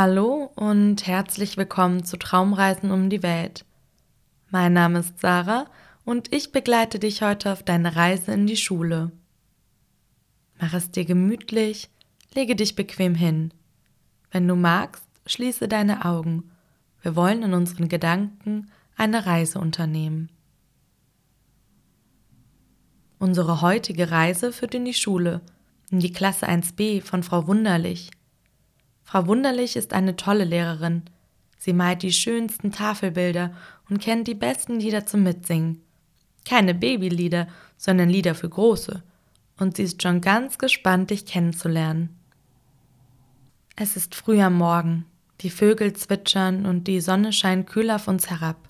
Hallo und herzlich willkommen zu Traumreisen um die Welt. Mein Name ist Sarah und ich begleite dich heute auf deine Reise in die Schule. Mach es dir gemütlich, lege dich bequem hin. Wenn du magst, schließe deine Augen. Wir wollen in unseren Gedanken eine Reise unternehmen. Unsere heutige Reise führt in die Schule, in die Klasse 1b von Frau Wunderlich. Frau Wunderlich ist eine tolle Lehrerin. Sie malt die schönsten Tafelbilder und kennt die besten Lieder zum Mitsingen. Keine Babylieder, sondern Lieder für Große. Und sie ist schon ganz gespannt, dich kennenzulernen. Es ist früh am Morgen. Die Vögel zwitschern und die Sonne scheint kühl auf uns herab.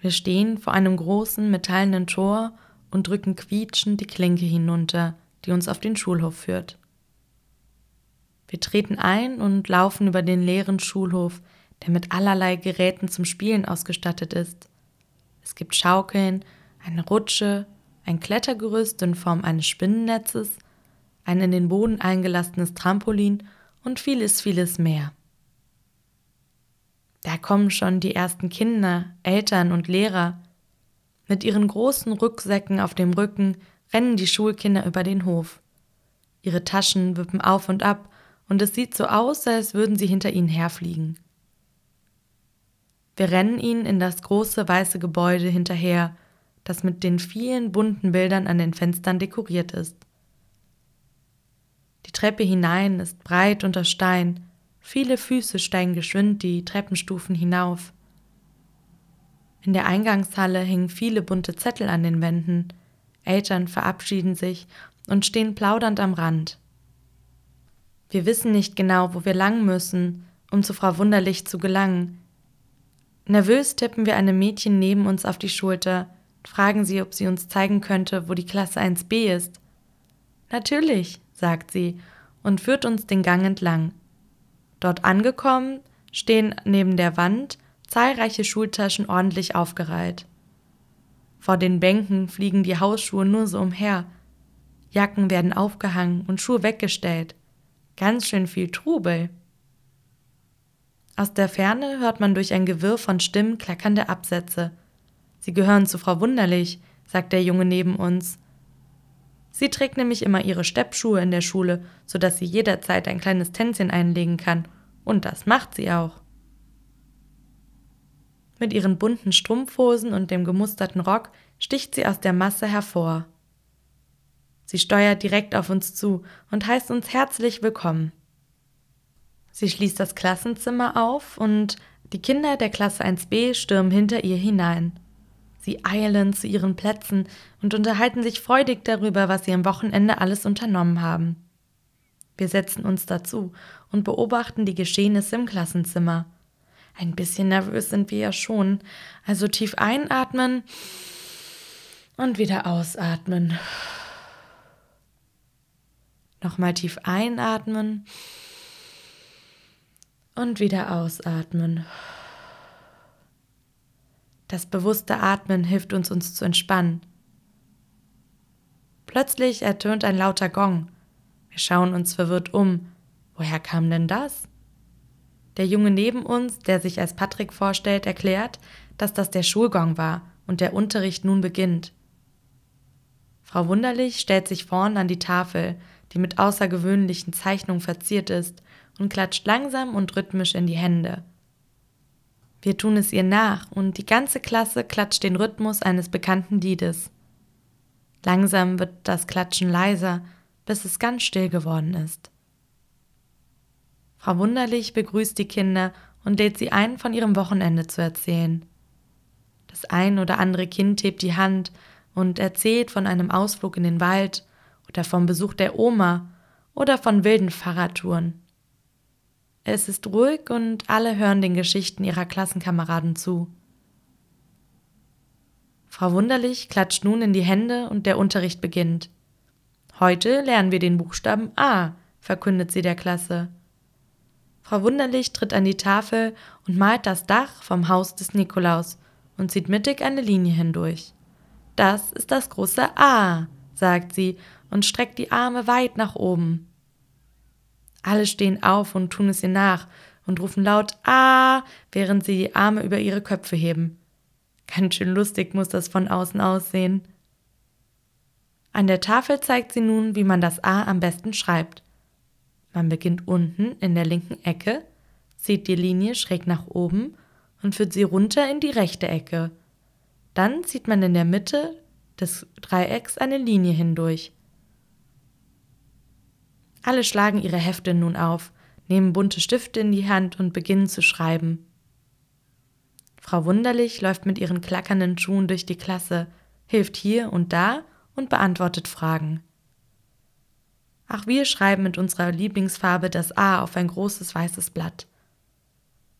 Wir stehen vor einem großen metallenen Tor und drücken quietschend die Klinke hinunter, die uns auf den Schulhof führt. Wir treten ein und laufen über den leeren Schulhof, der mit allerlei Geräten zum Spielen ausgestattet ist. Es gibt Schaukeln, eine Rutsche, ein Klettergerüst in Form eines Spinnennetzes, ein in den Boden eingelassenes Trampolin und vieles, vieles mehr. Da kommen schon die ersten Kinder, Eltern und Lehrer. Mit ihren großen Rucksäcken auf dem Rücken rennen die Schulkinder über den Hof. Ihre Taschen wippen auf und ab und es sieht so aus, als würden sie hinter ihnen herfliegen. Wir rennen ihnen in das große weiße Gebäude hinterher, das mit den vielen bunten Bildern an den Fenstern dekoriert ist. Die Treppe hinein ist breit unter Stein, viele Füße steigen geschwind die Treppenstufen hinauf. In der Eingangshalle hängen viele bunte Zettel an den Wänden, Eltern verabschieden sich und stehen plaudernd am Rand. Wir wissen nicht genau, wo wir lang müssen, um zu Frau Wunderlich zu gelangen. Nervös tippen wir einem Mädchen neben uns auf die Schulter fragen sie, ob sie uns zeigen könnte, wo die Klasse 1b ist. Natürlich, sagt sie und führt uns den Gang entlang. Dort angekommen stehen neben der Wand zahlreiche Schultaschen ordentlich aufgereiht. Vor den Bänken fliegen die Hausschuhe nur so umher. Jacken werden aufgehangen und Schuhe weggestellt. Ganz schön viel Trubel. Aus der Ferne hört man durch ein Gewirr von Stimmen klackernde Absätze. Sie gehören zu Frau Wunderlich, sagt der Junge neben uns. Sie trägt nämlich immer ihre Steppschuhe in der Schule, so dass sie jederzeit ein kleines Tänzchen einlegen kann. Und das macht sie auch. Mit ihren bunten Strumpfhosen und dem gemusterten Rock sticht sie aus der Masse hervor. Sie steuert direkt auf uns zu und heißt uns herzlich willkommen. Sie schließt das Klassenzimmer auf und die Kinder der Klasse 1b stürmen hinter ihr hinein. Sie eilen zu ihren Plätzen und unterhalten sich freudig darüber, was sie am Wochenende alles unternommen haben. Wir setzen uns dazu und beobachten die Geschehnisse im Klassenzimmer. Ein bisschen nervös sind wir ja schon, also tief einatmen und wieder ausatmen. Nochmal tief einatmen und wieder ausatmen. Das bewusste Atmen hilft uns, uns zu entspannen. Plötzlich ertönt ein lauter Gong. Wir schauen uns verwirrt um. Woher kam denn das? Der Junge neben uns, der sich als Patrick vorstellt, erklärt, dass das der Schulgong war und der Unterricht nun beginnt. Frau Wunderlich stellt sich vorn an die Tafel, die mit außergewöhnlichen Zeichnungen verziert ist, und klatscht langsam und rhythmisch in die Hände. Wir tun es ihr nach und die ganze Klasse klatscht den Rhythmus eines bekannten Liedes. Langsam wird das Klatschen leiser, bis es ganz still geworden ist. Frau Wunderlich begrüßt die Kinder und lädt sie ein, von ihrem Wochenende zu erzählen. Das ein oder andere Kind hebt die Hand und erzählt von einem Ausflug in den Wald oder vom Besuch der Oma oder von wilden Fahrradtouren. Es ist ruhig und alle hören den Geschichten ihrer Klassenkameraden zu. Frau Wunderlich klatscht nun in die Hände und der Unterricht beginnt. Heute lernen wir den Buchstaben A, verkündet sie der Klasse. Frau Wunderlich tritt an die Tafel und malt das Dach vom Haus des Nikolaus und zieht mittig eine Linie hindurch. Das ist das große A, sagt sie und streckt die Arme weit nach oben. Alle stehen auf und tun es ihr nach und rufen laut Ah, während sie die Arme über ihre Köpfe heben. Ganz schön lustig muss das von außen aussehen. An der Tafel zeigt sie nun, wie man das A am besten schreibt. Man beginnt unten in der linken Ecke, zieht die Linie schräg nach oben und führt sie runter in die rechte Ecke. Dann zieht man in der Mitte des Dreiecks eine Linie hindurch. Alle schlagen ihre Hefte nun auf, nehmen bunte Stifte in die Hand und beginnen zu schreiben. Frau Wunderlich läuft mit ihren klackernden Schuhen durch die Klasse, hilft hier und da und beantwortet Fragen. Ach, wir schreiben mit unserer Lieblingsfarbe das A auf ein großes weißes Blatt.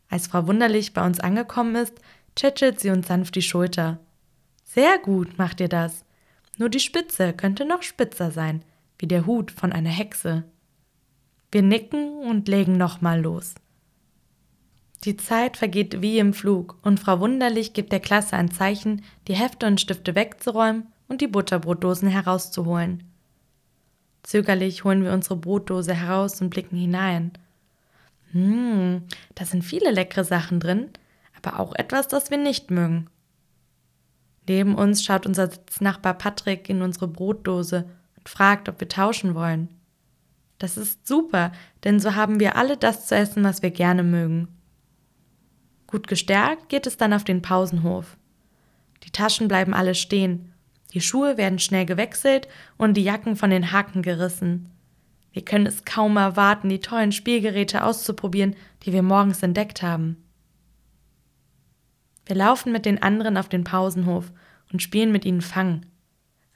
Als Frau Wunderlich bei uns angekommen ist, tschetschelt sie uns sanft die Schulter. Sehr gut macht ihr das. Nur die Spitze könnte noch spitzer sein, wie der Hut von einer Hexe. Wir nicken und legen nochmal los. Die Zeit vergeht wie im Flug und Frau Wunderlich gibt der Klasse ein Zeichen, die Hefte und Stifte wegzuräumen und die Butterbrotdosen herauszuholen. Zögerlich holen wir unsere Brotdose heraus und blicken hinein. Hm, da sind viele leckere Sachen drin, aber auch etwas, das wir nicht mögen. Neben uns schaut unser Sitznachbar Patrick in unsere Brotdose und fragt, ob wir tauschen wollen. Das ist super, denn so haben wir alle das zu essen, was wir gerne mögen. Gut gestärkt geht es dann auf den Pausenhof. Die Taschen bleiben alle stehen die Schuhe werden schnell gewechselt und die Jacken von den Haken gerissen. Wir können es kaum erwarten, die tollen Spielgeräte auszuprobieren, die wir morgens entdeckt haben. Wir laufen mit den anderen auf den Pausenhof und spielen mit ihnen Fang.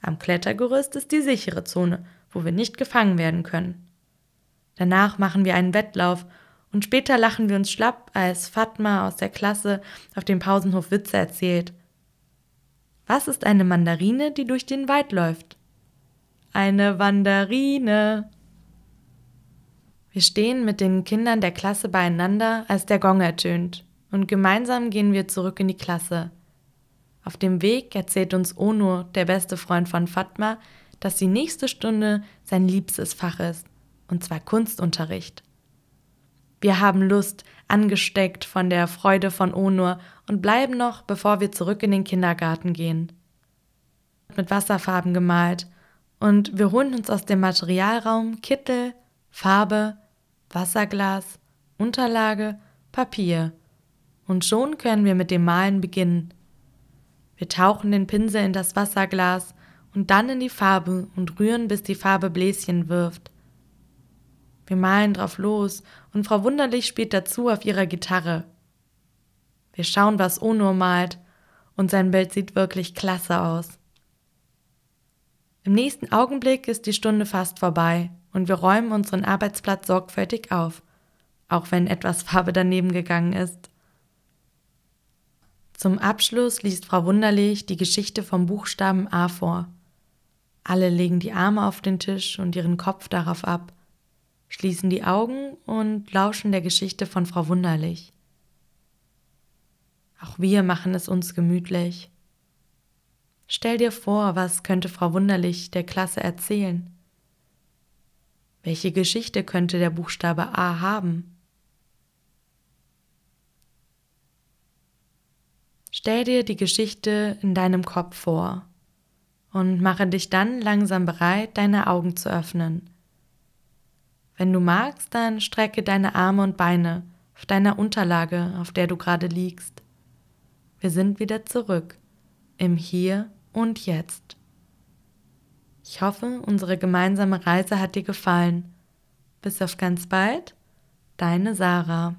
Am Klettergerüst ist die sichere Zone, wo wir nicht gefangen werden können. Danach machen wir einen Wettlauf und später lachen wir uns schlapp, als Fatma aus der Klasse auf dem Pausenhof Witze erzählt was ist eine Mandarine, die durch den Wald läuft? Eine Wanderine. Wir stehen mit den Kindern der Klasse beieinander, als der Gong ertönt, und gemeinsam gehen wir zurück in die Klasse. Auf dem Weg erzählt uns Onur, der beste Freund von Fatma, dass die nächste Stunde sein liebstes Fach ist, und zwar Kunstunterricht. Wir haben Lust, angesteckt von der Freude von Onur und bleiben noch, bevor wir zurück in den Kindergarten gehen. Mit Wasserfarben gemalt und wir holen uns aus dem Materialraum Kittel, Farbe, Wasserglas, Unterlage, Papier. Und schon können wir mit dem Malen beginnen. Wir tauchen den Pinsel in das Wasserglas und dann in die Farbe und rühren, bis die Farbe Bläschen wirft. Wir malen drauf los und Frau Wunderlich spielt dazu auf ihrer Gitarre. Wir schauen, was Ono malt und sein Bild sieht wirklich klasse aus. Im nächsten Augenblick ist die Stunde fast vorbei und wir räumen unseren Arbeitsplatz sorgfältig auf, auch wenn etwas Farbe daneben gegangen ist. Zum Abschluss liest Frau Wunderlich die Geschichte vom Buchstaben A vor. Alle legen die Arme auf den Tisch und ihren Kopf darauf ab schließen die Augen und lauschen der Geschichte von Frau Wunderlich. Auch wir machen es uns gemütlich. Stell dir vor, was könnte Frau Wunderlich der Klasse erzählen? Welche Geschichte könnte der Buchstabe A haben? Stell dir die Geschichte in deinem Kopf vor und mache dich dann langsam bereit, deine Augen zu öffnen. Wenn du magst, dann strecke deine Arme und Beine auf deiner Unterlage, auf der du gerade liegst. Wir sind wieder zurück im Hier und Jetzt. Ich hoffe, unsere gemeinsame Reise hat dir gefallen. Bis auf ganz bald, deine Sarah.